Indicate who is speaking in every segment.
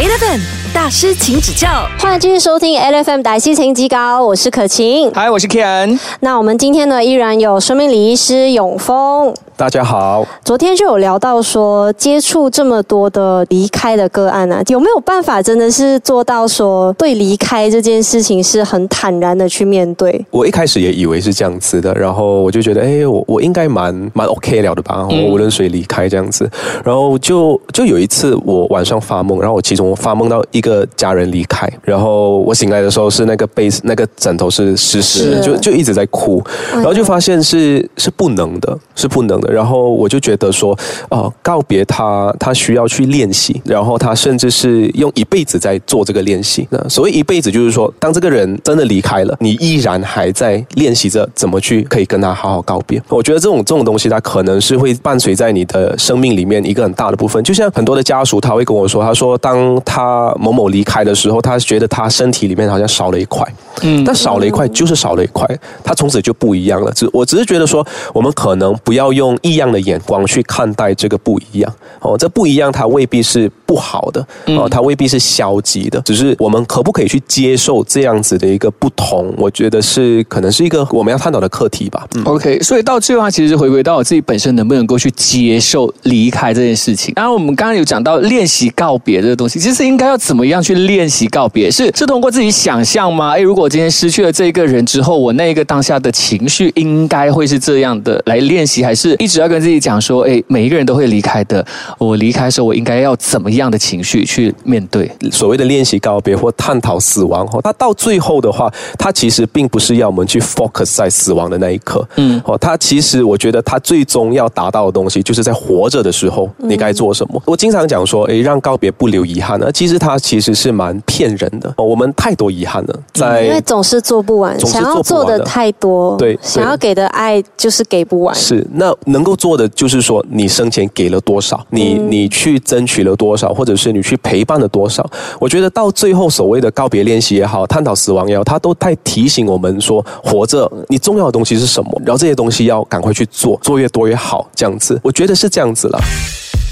Speaker 1: 8 of them. 大师，请指教。
Speaker 2: 欢迎继续收听 L F M 大西情极高，我是可晴。
Speaker 3: 嗨，我是 Ken。
Speaker 2: 那我们今天呢，依然有生命理医师永峰。
Speaker 4: 大家好，
Speaker 2: 昨天就有聊到说，接触这么多的离开的个案啊，有没有办法真的是做到说，对离开这件事情是很坦然的去面对？
Speaker 4: 我一开始也以为是这样子的，然后我就觉得，哎，我我应该蛮蛮 OK 了的吧，我无论谁离开这样子，然后就就有一次我晚上发梦，然后我其中发梦到一个家人离开，然后我醒来的时候是那个被那个枕头是湿湿的，就就一直在哭，然后就发现是是不能的，是不能的。然后我就觉得说，呃，告别他，他需要去练习，然后他甚至是用一辈子在做这个练习。那所谓一辈子，就是说，当这个人真的离开了，你依然还在练习着怎么去可以跟他好好告别。我觉得这种这种东西，它可能是会伴随在你的生命里面一个很大的部分。就像很多的家属，他会跟我说，他说，当他某某某离开的时候，他觉得他身体里面好像少了一块，嗯，但少了一块就是少了一块，他从此就不一样了。只我只是觉得说，我们可能不要用。异样的眼光去看待这个不一样哦，这不一样，它未必是不好的哦，它未必是消极的，只是我们可不可以去接受这样子的一个不同？我觉得是可能是一个我们要探讨的课题吧。
Speaker 3: OK，所以到最后，其实回归到我自己本身能不能够去接受离开这件事情。当然我们刚刚有讲到练习告别这个东西，其实应该要怎么样去练习告别？是是通过自己想象吗？哎，如果今天失去了这一个人之后，我那一个当下的情绪应该会是这样的来练习，还是一？直要跟自己讲说，哎，每一个人都会离开的。我离开的时候，我应该要怎么样的情绪去面对？
Speaker 4: 所谓的练习告别或探讨死亡，哈，它到最后的话，它其实并不是要我们去 focus 在死亡的那一刻，嗯，哦，它其实我觉得它最终要达到的东西，就是在活着的时候你该做什么。我经常讲说，诶，让告别不留遗憾呢，其实它其实是蛮骗人的。哦我们太多遗憾了，在
Speaker 2: 因为总是做不完，想要做的太多，
Speaker 4: 对，
Speaker 2: 想要给的爱就是给不完。
Speaker 4: 是那能。能够做的就是说，你生前给了多少，你你去争取了多少，或者是你去陪伴了多少。我觉得到最后所谓的告别练习也好，探讨死亡也好，他都在提醒我们说，活着你重要的东西是什么，然后这些东西要赶快去做，做越多越好，这样子，我觉得是这样子了。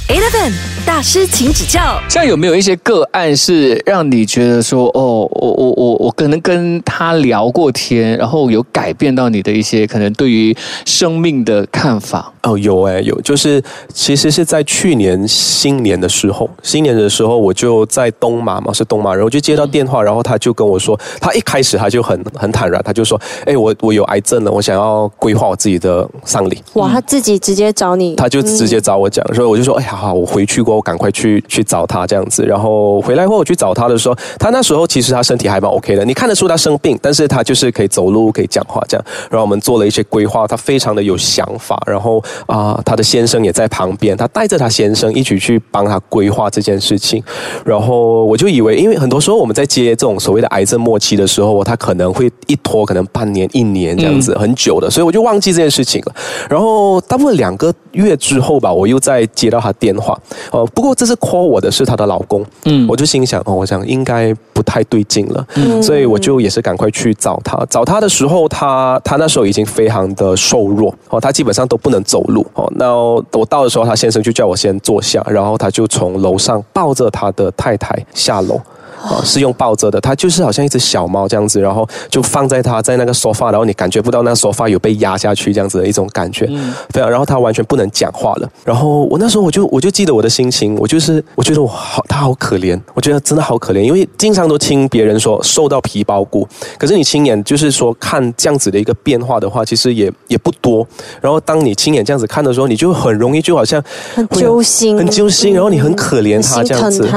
Speaker 1: Eleven 大师，请指教。
Speaker 3: 像有没有一些个案是让你觉得说，哦，我我我我可能跟他聊过天，然后有改变到你的一些可能对于生命的看法？
Speaker 4: 哦，有哎，有，就是其实是在去年新年的时候，新年的时候我就在东马嘛，是东马，然后就接到电话，然后他就跟我说，他一开始他就很 很坦然，他就说，哎，我我有癌症了，我想要规划我自己的丧礼。
Speaker 2: 哇，他自己直接找你？
Speaker 4: 他就直接找我讲，所以我就说，哎呀。好，我回去过后赶快去去找他这样子，然后回来后我去找他的时候，他那时候其实他身体还蛮 OK 的，你看得出他生病，但是他就是可以走路，可以讲话这样。然后我们做了一些规划，他非常的有想法，然后啊，他的先生也在旁边，他带着他先生一起去帮他规划这件事情。然后我就以为，因为很多时候我们在接这种所谓的癌症末期的时候，他可能会一拖可能半年、一年这样子，很久的，所以我就忘记这件事情了。然后大部分两个月之后吧，我又再接到他电。电话哦，不过这次 call 我的是她的老公，嗯，我就心想哦，我想应该不太对劲了，嗯，所以我就也是赶快去找他。找他的时候，他他那时候已经非常的瘦弱哦，他基本上都不能走路哦。那我到的时候，他先生就叫我先坐下，然后他就从楼上抱着他的太太下楼。啊，是用抱着的，它就是好像一只小猫这样子，然后就放在它在那个沙发，然后你感觉不到那沙发有被压下去这样子的一种感觉，对啊，然后它完全不能讲话了。然后我那时候我就我就记得我的心情，我就是我觉得我好，它好可怜，我觉得真的好可怜，因为经常都听别人说瘦到皮包骨，可是你亲眼就是说看这样子的一个变化的话，其实也也不多。然后当你亲眼这样子看的时候，你就很容易就好像
Speaker 2: 很揪心，
Speaker 4: 很揪心，然后你很可怜它这样子，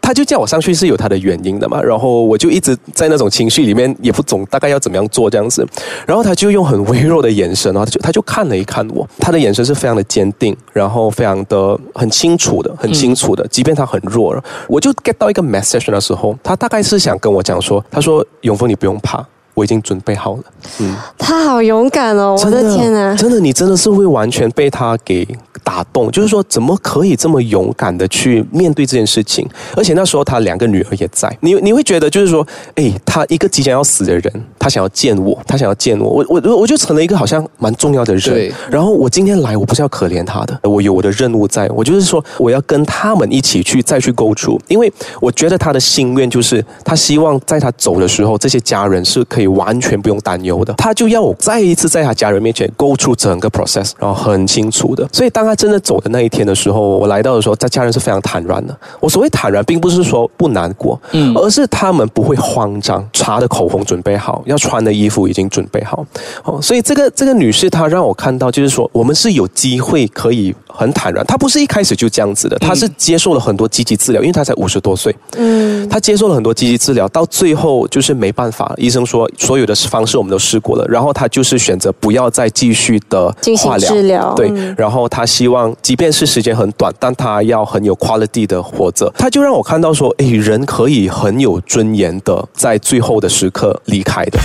Speaker 4: 它就叫我上去是有它的。原因的嘛，然后我就一直在那种情绪里面，也不懂大概要怎么样做这样子。然后他就用很微弱的眼神啊，他就他就看了一看我，他的眼神是非常的坚定，然后非常的很清楚的，很清楚的。即便他很弱我就 get 到一个 message 的时候，他大概是想跟我讲说，他说永峰你不用怕。我已经准备好了。
Speaker 2: 嗯他好勇敢哦！我的天哪，
Speaker 4: 真的，你真的是会完全被他给打动。就是说，怎么可以这么勇敢的去面对这件事情？而且那时候他两个女儿也在，你你会觉得就是说，哎，他一个即将要死的人，他想要见我，他想要见我，我我我就成了一个好像蛮重要的人。
Speaker 3: 对
Speaker 4: 然后我今天来，我不是要可怜他的，我有我的任务在，我就是说我要跟他们一起去再去构筑，因为我觉得他的心愿就是他希望在他走的时候，这些家人是可以完全不用担忧的。他就要我再一次在他家人面前 go through 整个 process，然后很清楚的。所以当他真的走的那一天的时候，我来到的时候，他家人是非常坦然的。我所谓坦然，并不是说不难过，嗯，而是他们不会慌张，擦的口红准备好，要穿的衣服已经准备好。哦，所以这个这个女士她让我看到，就是说我们是有机会可以很坦然。她不是一开始就这样子的，她是接受了很多积极治疗，因为她才五十多岁，嗯，她接受了很多积极治疗，到最后就是没办法，医生说所有的方式我们都试过了，然后他就是选择不要再继续的化疗，
Speaker 2: 治疗
Speaker 4: 对，
Speaker 2: 嗯
Speaker 4: 然后他希望即便是时间很短，但他要很有 quality 的活着，他就让我看到说，诶，人可以很有尊严的在最后的时刻离开的。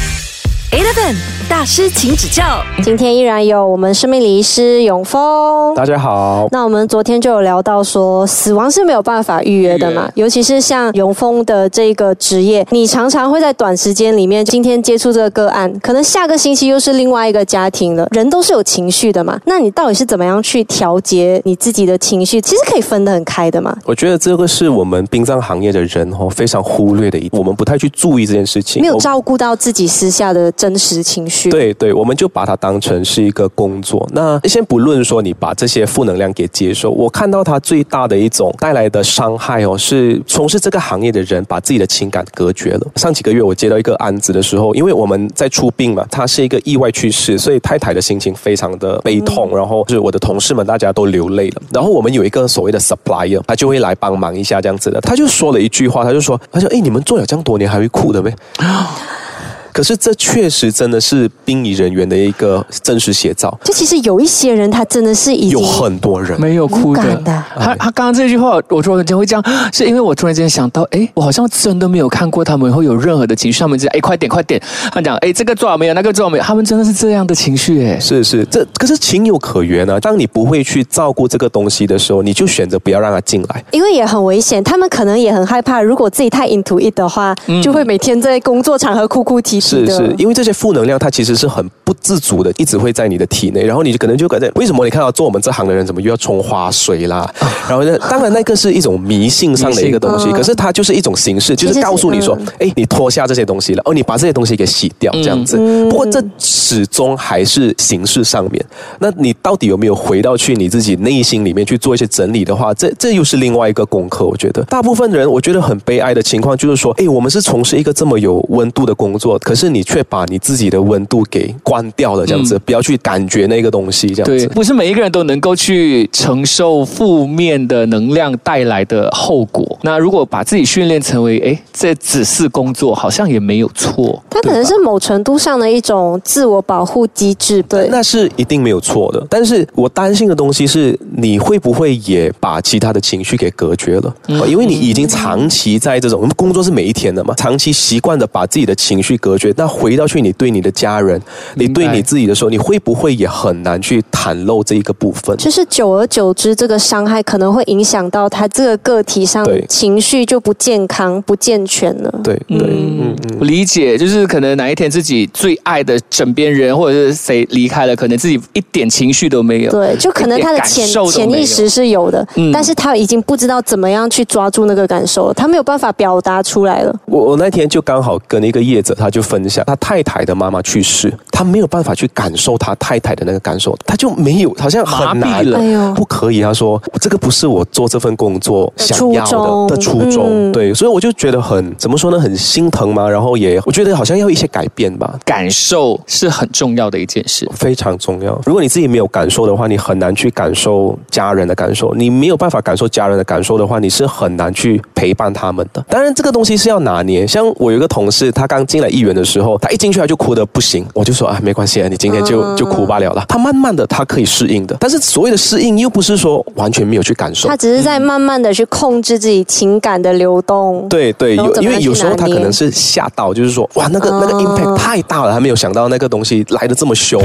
Speaker 1: Eleven 大师，请指教。
Speaker 2: 今天依然有我们生命礼仪师永峰。
Speaker 4: 大家好，
Speaker 2: 那我们昨天就有聊到说，死亡是没有办法预约的嘛，尤其是像永峰的这个职业，你常常会在短时间里面，今天接触这个个案，可能下个星期又是另外一个家庭了。人都是有情绪的嘛，那你到底是怎么样去调节你自己的情绪？其实可以分得很开的嘛。
Speaker 4: 我觉得这个是我们殡葬行业的人哦非常忽略的一，我们不太去注意这件事情，
Speaker 2: 没有照顾到自己私下的真实情绪。，
Speaker 4: 对对，我们就把它当成是一个工作。那先不论说你把这些负能量给接受，我看到它最大的一种带来的伤害哦，是从事这个行业的人把自己的情感隔绝了。上几个月我接到一个案子的时候，因为我们在出殡嘛，他是一个意外去世，所以太太的心情非常的悲痛，然后就是我的同事们大家都流泪了。然后我们有一个所谓的 supplier，他就会来帮忙一下这样子的，他就说了一句话，他就说，他说，哎，你们做了这样多年还会哭的没？可是这确实真的是殡仪人员的一个真实写照，
Speaker 2: 就其实有一些人他真的是已经
Speaker 4: 有很多人。
Speaker 3: 没有哭的
Speaker 2: 的。
Speaker 3: 他他刚刚这句话，我突然间会这样，是因为我突然间想到，哎，我好像真的没有看过他们会有任何的情绪，他们这样，哎，快点快点，他讲，哎，这个做好没有，那个做好没有，他们真的是这样的情绪，哎，
Speaker 4: 是是，这可是情有可原啊。当你不会去照顾这个东西的时候，你就选择不要让他进来。
Speaker 2: 因为也很危险，他们可能也很害怕，如果自己太 into it 的话，就会每天在工作场合哭哭啼
Speaker 4: 是是，因为这些负能量它其实是很不自主的，一直会在你的体内，然后你就可能就感觉，为什么你看到做我们这行的人怎么又要冲花水啦？然后呢，当然那个是一种迷信上的一个东西，可是它就是一种形式，就
Speaker 2: 是
Speaker 4: 是告诉你说
Speaker 2: 嗯，
Speaker 4: 哎，你脱下这些东西了，哦，你把这些东西给洗掉，这样子。不过这始终还是形式上面，那你到底有没有回到去你自己内心里面去做一些整理的话，这这又是另外一个功课。我觉得大部分人，我觉得很悲哀的情况就是说，哎，我们是从事一个这么有温度的工作，可是你却把你自己的温度给关掉了，这样子，不要去感觉那个东西，这样
Speaker 3: 对，
Speaker 4: 子。
Speaker 3: 不是每一个人都能够去承受负面的能量带来的后果。那如果把自己训练成为，哎，这只是工作，好像也没有错。
Speaker 2: 它可能是某程度上的一种自我保护机制，对。
Speaker 4: 那是一定没有错的，但是我担心的东西是，你会不会也把其他的情绪给隔绝了？嗯因为你已经长期在这种工作是每一天的嘛，长期习惯的把自己的情绪隔绝，那回到去你对你的家人，你对你自己的时候，你会不会也很难去袒露这一个部分？
Speaker 2: 就是久而久之，这个伤害可能会影响到他这个个体上情绪就不健康、不健全了。
Speaker 4: 对对，嗯嗯。
Speaker 3: 理解，就是可能哪一天自己最爱的枕边人或者是谁离开了，可能自己一点情绪都没有。
Speaker 2: 对，就可能他的潜潜意识是有的，
Speaker 3: 嗯
Speaker 2: 但是他已经不知道怎么样去抓住那个感受了，他没有办法表达出来了。
Speaker 4: 我我那天就刚好跟一个业者，他就分享他太太的妈妈去世，他没有办法去感受他太太的那个感受，他就没有，好像很
Speaker 3: 麻
Speaker 4: 难
Speaker 3: 痹了
Speaker 2: 哎
Speaker 4: 不可以。他说这个不是我做这份工作想要的的初衷，
Speaker 2: 嗯
Speaker 4: 对，所以我就觉得很怎么说呢，很心疼嘛，然后也我觉得好像要一些改变吧。
Speaker 3: 感受是很重要的一件事。
Speaker 4: 非常重要。如果你自己没有感受的话，你很难去感受家人的感受。你没有办法感受家人的感受的话，你是很难去陪伴他们的。当然，这个东西是要拿捏。像我有一个同事，他刚进来议员的时候，他一进去他就哭的不行，我就说啊，没关系啊，你今天就
Speaker 2: 嗯
Speaker 4: 就哭罢了了。他慢慢的他可以适应的，但是所谓的适应又不是说完全没有去感受
Speaker 2: 他。只是在慢慢的去控制自己情感的流动。
Speaker 4: 对对，有因为有时候他可能是吓到，就是说哇，那个那个
Speaker 2: 哦
Speaker 4: impact 太大了，他没有想到那个东西来的这么凶。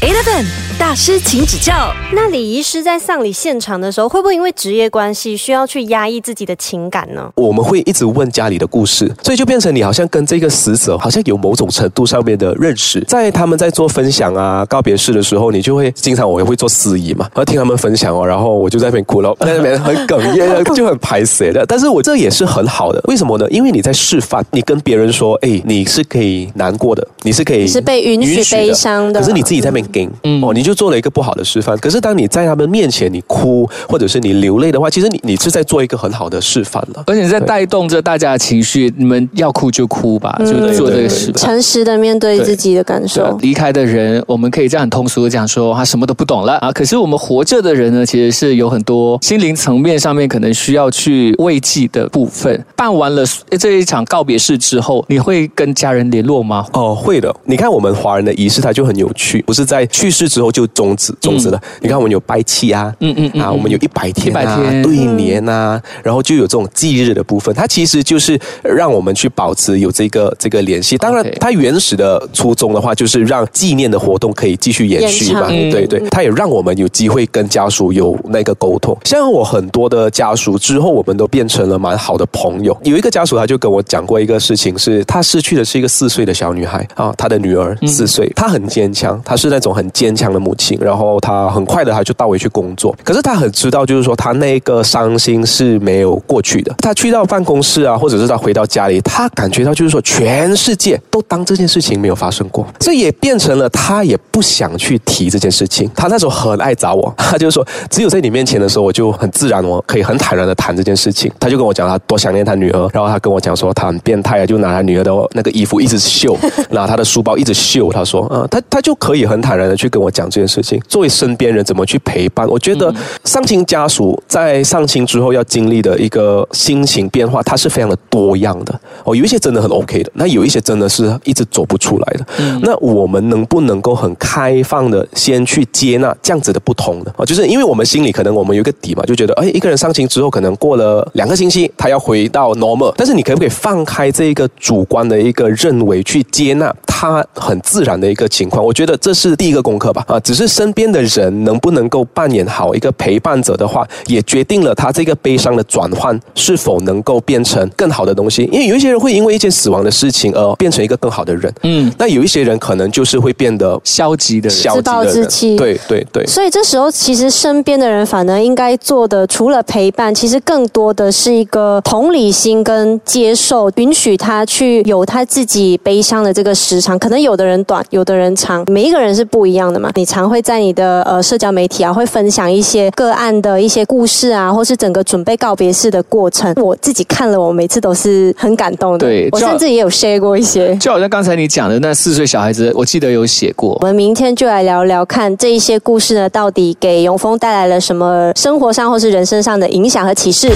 Speaker 1: Eleven 大师，请指教。
Speaker 2: 那礼仪师在丧礼现场的时候，会不会因为职业关系需要去压抑自己的情感呢？
Speaker 4: 我们会一直问家里的故事，所以就变成你好像跟这个死者好像有某种程度上面的认识。在他们在做分享啊、告别式的时候，你就会经常我也会做司仪嘛，然后听他们分享哦，然后我就在那边哭了，在那边很哽咽，就很排斥的。但是我这也是很好的，为什么呢？因为你在示范，你跟别人说，哎，你是可以难过的，你是可以
Speaker 2: 你是被允许悲伤的
Speaker 4: 可是你自己在那边跟，
Speaker 3: 嗯
Speaker 4: 哦，你就做了一个不好的示范。可是当你在他们面前你哭，或者是你流泪的话，其实你你是在做一个很好的示范了。
Speaker 3: 而且在带动着大家的情绪，你们要哭就哭吧，就做这个示范。
Speaker 2: 诚实的面对自己的感受。
Speaker 3: 离开的人，我们可以这样很通俗的讲说他什么都不懂了啊。可是我们活着的人呢，其实是有很多心灵层面上面可能需要去慰藉的部分。办完了这一场告别式之后，你会跟家人联络吗？
Speaker 4: 哦，会的。你看我们华人的仪式，它就很有趣，不是在去世之后就终止终止了。你看我们有拜七啊，
Speaker 3: 嗯嗯嗯
Speaker 4: 啊，我们有一百天啊
Speaker 3: ，100天。
Speaker 4: 对年啊，然后就有这种忌日的部分，它其实就是让我们去保持有这个这个联系。当然它原始的初衷的话，就是让纪念的活动可以继续延续嘛，对对，它也让我们有机会跟家属有那个沟通。像我很多的家属之后，我们都变成了蛮好的朋友。有一个家属他就跟我讲过一个事情是，他失去的是一个四岁的小女孩啊，他的女儿四岁，她很坚强，她是那种很坚强的母亲，然后她很快的她就到回去工作，可是她很知道，就是说她那个伤心是没有过去的。她去到办公室啊，或者是她回到家里，她感觉到就是说全世界都当这件事情没有发生过，这也变成了她也不想去提这件事情。她那时候很爱找我，她就是说只有在你面前的时候，我就很自然，我可以很坦然的谈这件事情。她就跟我讲她多想念她女儿，然后她跟我讲说她很变态啊，就拿她女儿的那个衣服一直秀，拿她的书包一直秀。她说，嗯、她她就可以很坦的去跟我讲这件事情。作为身边人，怎么去陪伴？我觉得丧亲家属在丧亲之后要经历的一个心情变化，它是非常的多样的。哦，有一些真的很 OK 的，那有一些真的是一直走不出来的。那我们能不能够很开放的先去接纳这样子的不同呢？哦，就是因为我们心里可能我们有一个底嘛，就觉得哎，一个人丧亲之后，可能过了两个星期，他要回到 normal，但是你可不可以放开这一个主观的一个认为，去接纳他很自然的一个情况？我觉得这是第一个功课吧。啊，只是身边的人能不能够扮演好一个陪伴者的话，也决定了他这个悲伤的转换是否能够变成更好的东西。因为有一些人会因为一件死亡的事情而变成一个更好的人，
Speaker 3: 嗯，
Speaker 4: 那有一些人可能就是会变得
Speaker 3: 消极的人。
Speaker 4: 消极的人，
Speaker 2: 自暴自弃
Speaker 4: 对对对。
Speaker 2: 所以这时候，其实身边的人反而应该做的，除了陪伴，其实更多的是一个同理心跟接受，允许他去有他自己悲伤的这个时长。可能有的人短，有的人长，每一个人是不一样的嘛。你常会在你的呃社交媒体啊，会分享一些个案的一些故事啊，或是整个准备告别式的过程。我自己看了，我每次都是很感动的。我
Speaker 3: 对我
Speaker 2: 甚至也有 share 过一些。
Speaker 3: 就好像刚才你讲的那四岁小孩子，我记得有写过
Speaker 2: 我。们明天就来聊聊看这一些故事呢，到底给永丰带来了什么生活上或是人生上的影响和启示。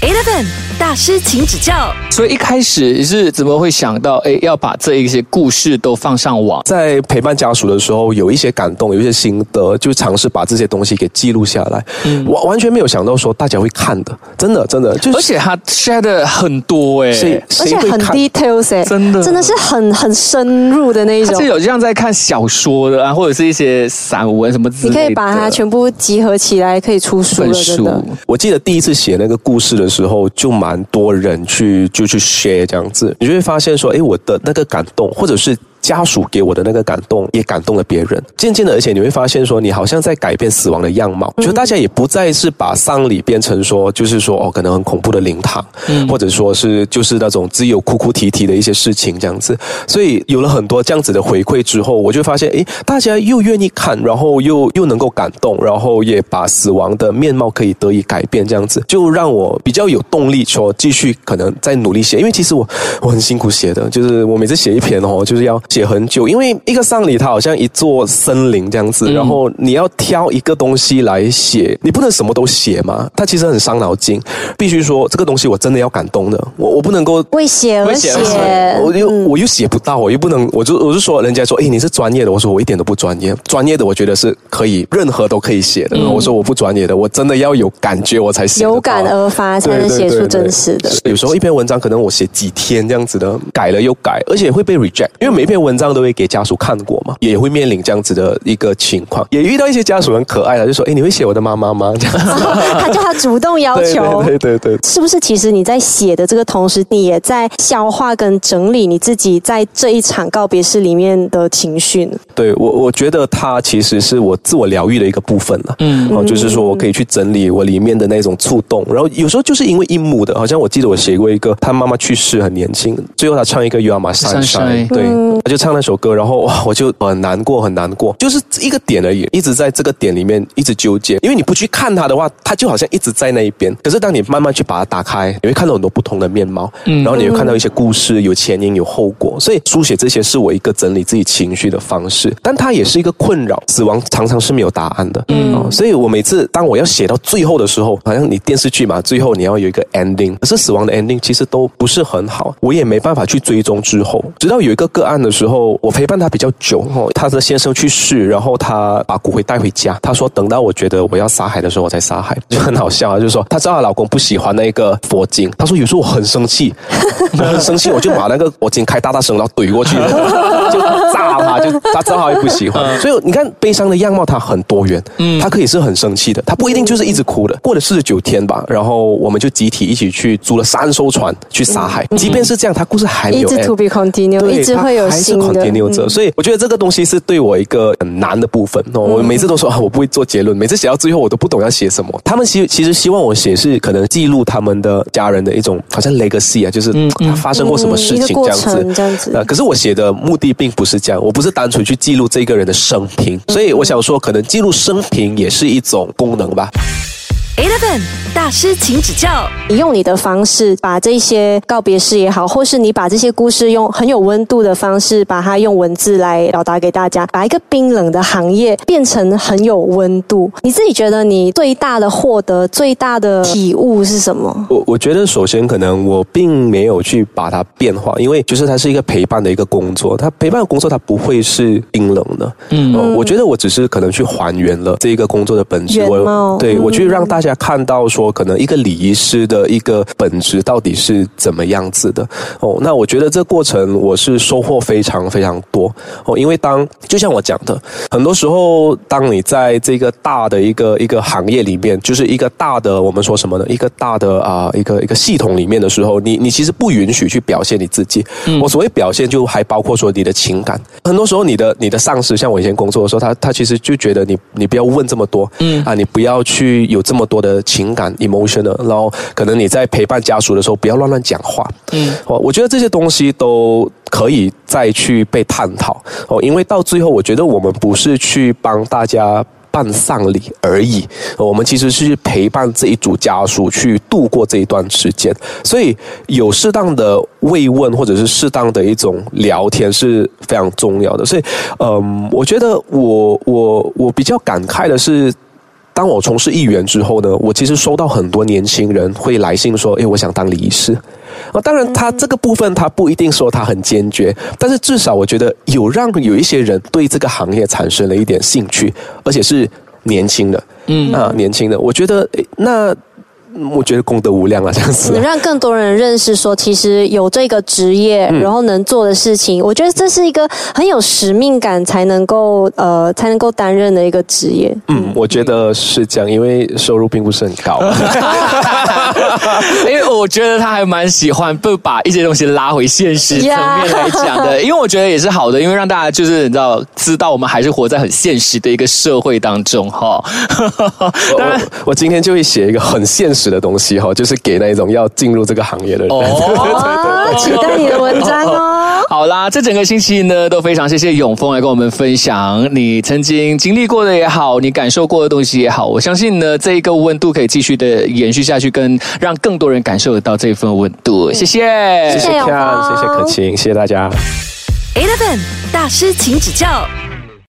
Speaker 1: Eleven 大师，请指教。
Speaker 3: 所以一开始是怎么会想到，哎，要把这一些故事都放上网？
Speaker 4: 在陪伴家属的时候，有一些感动，有一些心得，就尝试把这些东西给记录下来。
Speaker 3: 嗯
Speaker 4: 我完全没有想到说大家会看的，真的真的，就是
Speaker 3: 而且他 share 的很多哎，
Speaker 2: 而且很？details 哎、
Speaker 3: 真的
Speaker 2: 真的是很很深入的那一种
Speaker 3: 他是。有像在看小说的啊，或者是一些散文什么之类的。
Speaker 2: 你可以把它全部集合起来，可以出书了，真的
Speaker 3: 书。。
Speaker 4: 我记得第一次写那个故事的时候，就蛮多人去就去 share 这样子，你就会发现说，哎，我的那个感动，或者是。家属给我的那个感动，也感动了别人。渐渐的，而且你会发现说，你好像在改变死亡的样貌，就大家也不再是把丧礼变成说，就是说哦，可能很恐怖的灵堂，或者说是就是那种只有哭哭啼啼的一些事情这样子。所以有了很多这样子的回馈之后，我就发现，诶，大家又愿意看，然后又又能够感动，然后也把死亡的面貌可以得以改变，这样子就让我比较有动力说继续可能再努力写。因为其实我我很辛苦写的，就是我每次写一篇哦，就是要写很久，因为一个丧礼它好像一座森林这样子，然后你要挑一个东西来写，你不能什么都写嘛，它其实很伤脑筋。必须说这个东西我真的要感动的，我我不能够
Speaker 2: 为写而
Speaker 3: 为写而
Speaker 2: 写，
Speaker 4: 我又我又写不到，我又不能，我就我就说人家说，哎，你是专业的，我说我一点都不专业，专业的我觉得是可以任何都可以写的，我说我不专业的，我真的要有感觉我才写
Speaker 2: 有感而发才能写出真实的。
Speaker 4: 有时候一篇文章可能我写几天这样子的，改了又改，而且会被 reject，因为每一篇文章都会给家属看过嘛，也会面临这样子的一个情况，也遇到一些家属很可爱的，就说，哎，你会写我的妈妈吗？这样子，
Speaker 2: 他叫他主动要求。
Speaker 4: 对对对对。
Speaker 2: 是不是？其实你在写的这个同时，你也在消化跟整理你自己在这一场告别式里面的情绪呢？
Speaker 4: 对我，我觉得它其实是我自我疗愈的一个部分了。嗯，哦，就是说我可以去整理我里面的那种触动，然后有时候就是因为一幕的，好像我记得我写过一个，他妈妈去世很年轻，最后他唱一个《You Are My Sunshine》对，他就唱那首歌，然后 哇，我就很难过，很难过，就是一个点而已，一直在这个点里面一直纠结，因为你不去看它的话，它就好像一直在那一边，可是当你慢慢去把它打开，你会看到很多不同的面貌，然后你会看到一些故事，有前因有后果，所以书写这些是我一个整理自己情绪的方式，但它也是一个困扰，死亡常常是没有答案的，嗯、哦，所以我每次当我要写到最后的时候，好像你电视剧嘛，最后你要有一个 ending，可是死亡的 ending 其实都不是很好，我也没办法去追踪之后，直到有一个个案的时候，我陪伴他比较久，哦，他的先生去世，然后他把骨灰带回家，他说等到我觉得我要杀海的时候，我才杀海，就很好笑啊，就是说她知道她老公不喜欢那个佛经，她说有时候我很生气，我很生气，我就把那个佛经开大大声，然后怼过去，就炸他，就他正好也不喜欢，所以你看悲伤的样貌它很多元，嗯，他可以是很生气的，他不一定就是一直哭的。过了四十九天吧，然后我们就集体一起去租了三艘船去杀海，即便是这样，他故事还没有
Speaker 2: 一直 to be continue，
Speaker 4: 对
Speaker 2: 一直会有
Speaker 4: 它还是
Speaker 2: 新的。
Speaker 4: continue 着，
Speaker 2: 嗯
Speaker 4: 所以我觉得这个东西是对我一个很难的部分哦。我每次都说啊，我不会做结论，每次写到最后我都不懂要写什么。他们其其实希望我写是可能记录他们的家人的一种好像 legacy 啊，就是发生过什么事情这样子
Speaker 2: 程。这样子
Speaker 4: 呃，可是我写的目的并不是讲，我不是单纯去记录这个人的生平，所以我想说，可能记录生平也是一种功能吧。
Speaker 1: Eleven 大师，请指教。
Speaker 2: 你用你的方式把这些告别式也好，或是你把这些故事用很有温度的方式，把它用文字来表达给大家，把一个冰冷的行业变成很有温度。你自己觉得你最大的获得、最大的体悟是什么？
Speaker 4: 我我觉得首先可能我并没有去把它变化，因为就是它是一个陪伴的一个工作，它陪伴的工作它不会是冰冷的。嗯、我觉得我只是可能去还原了这一个工作的本质，
Speaker 2: 原
Speaker 4: 我对我去让大家看到说，可能一个礼仪师的一个本质到底是怎么样子的。哦，那我觉得这过程我是收获非常非常多哦，因为当就像我讲的，很多时候当你在这个大的一个一个行业里面，就是一个大的我们说什么呢？一个大的啊、一个一个系统里面的时候，你你其实不允许去表现你自己。我所谓表现，就还包括说你的情感。很多时候，你的你的上司，像我以前工作的时候，他他其实就觉得你你不要问这么多，嗯啊，你不要去有这么多的情感 emotional，然后可能你在陪伴家属的时候，不要乱乱讲话。嗯，我我觉得这些东西都可以再去被探讨哦，因为到最后，我觉得我们不是去帮大家。办丧礼而已，呃我们其实是陪伴这一组家属去度过这一段时间，所以有适当的慰问或者是适当的一种聊天是非常重要的。所以，嗯，我觉得我我我比较感慨的是。当我从事议员之后呢，我其实收到很多年轻人会来信说：“诶，我想当礼仪师。”啊，当然，他这个部分他不一定说他很坚决，但是至少我觉得有让有一些人对这个行业产生了一点兴趣，而且是年轻的，嗯啊，年轻的，我觉得诶那。嗯我觉得功德无量啊，这样子
Speaker 2: 能。让更多人认识说，其实有这个职业，然后能做的事情，我觉得这是一个很有使命感才能够呃才能够担任的一个职业。
Speaker 4: 嗯，我觉得是这样，因为收入并不是很高。
Speaker 3: 因为我觉得他还蛮喜欢不把一些东西拉回现实层面来讲的，因为我觉得也是好的，因为让大家就是你知道知道我们还是活在很现实的一个社会当中哈。当然
Speaker 4: 我我今天就会写一个很现实的东西哈，就是给那一种要进入这个行业的人。
Speaker 2: 哦，期待你的文章哦。
Speaker 3: 好啦，这整个星期呢，都非常谢谢永峰来跟我们分享你曾经经历过的也好，你感受过的东西也好。我相信呢，这一个温度可以继续的延续下去，跟让更多人感受得到这份温度。谢谢，
Speaker 2: 谢谢永
Speaker 4: Ken，
Speaker 2: 峰
Speaker 4: 谢谢可晴，谢谢大家。
Speaker 1: Eleven
Speaker 2: 大师，请指教。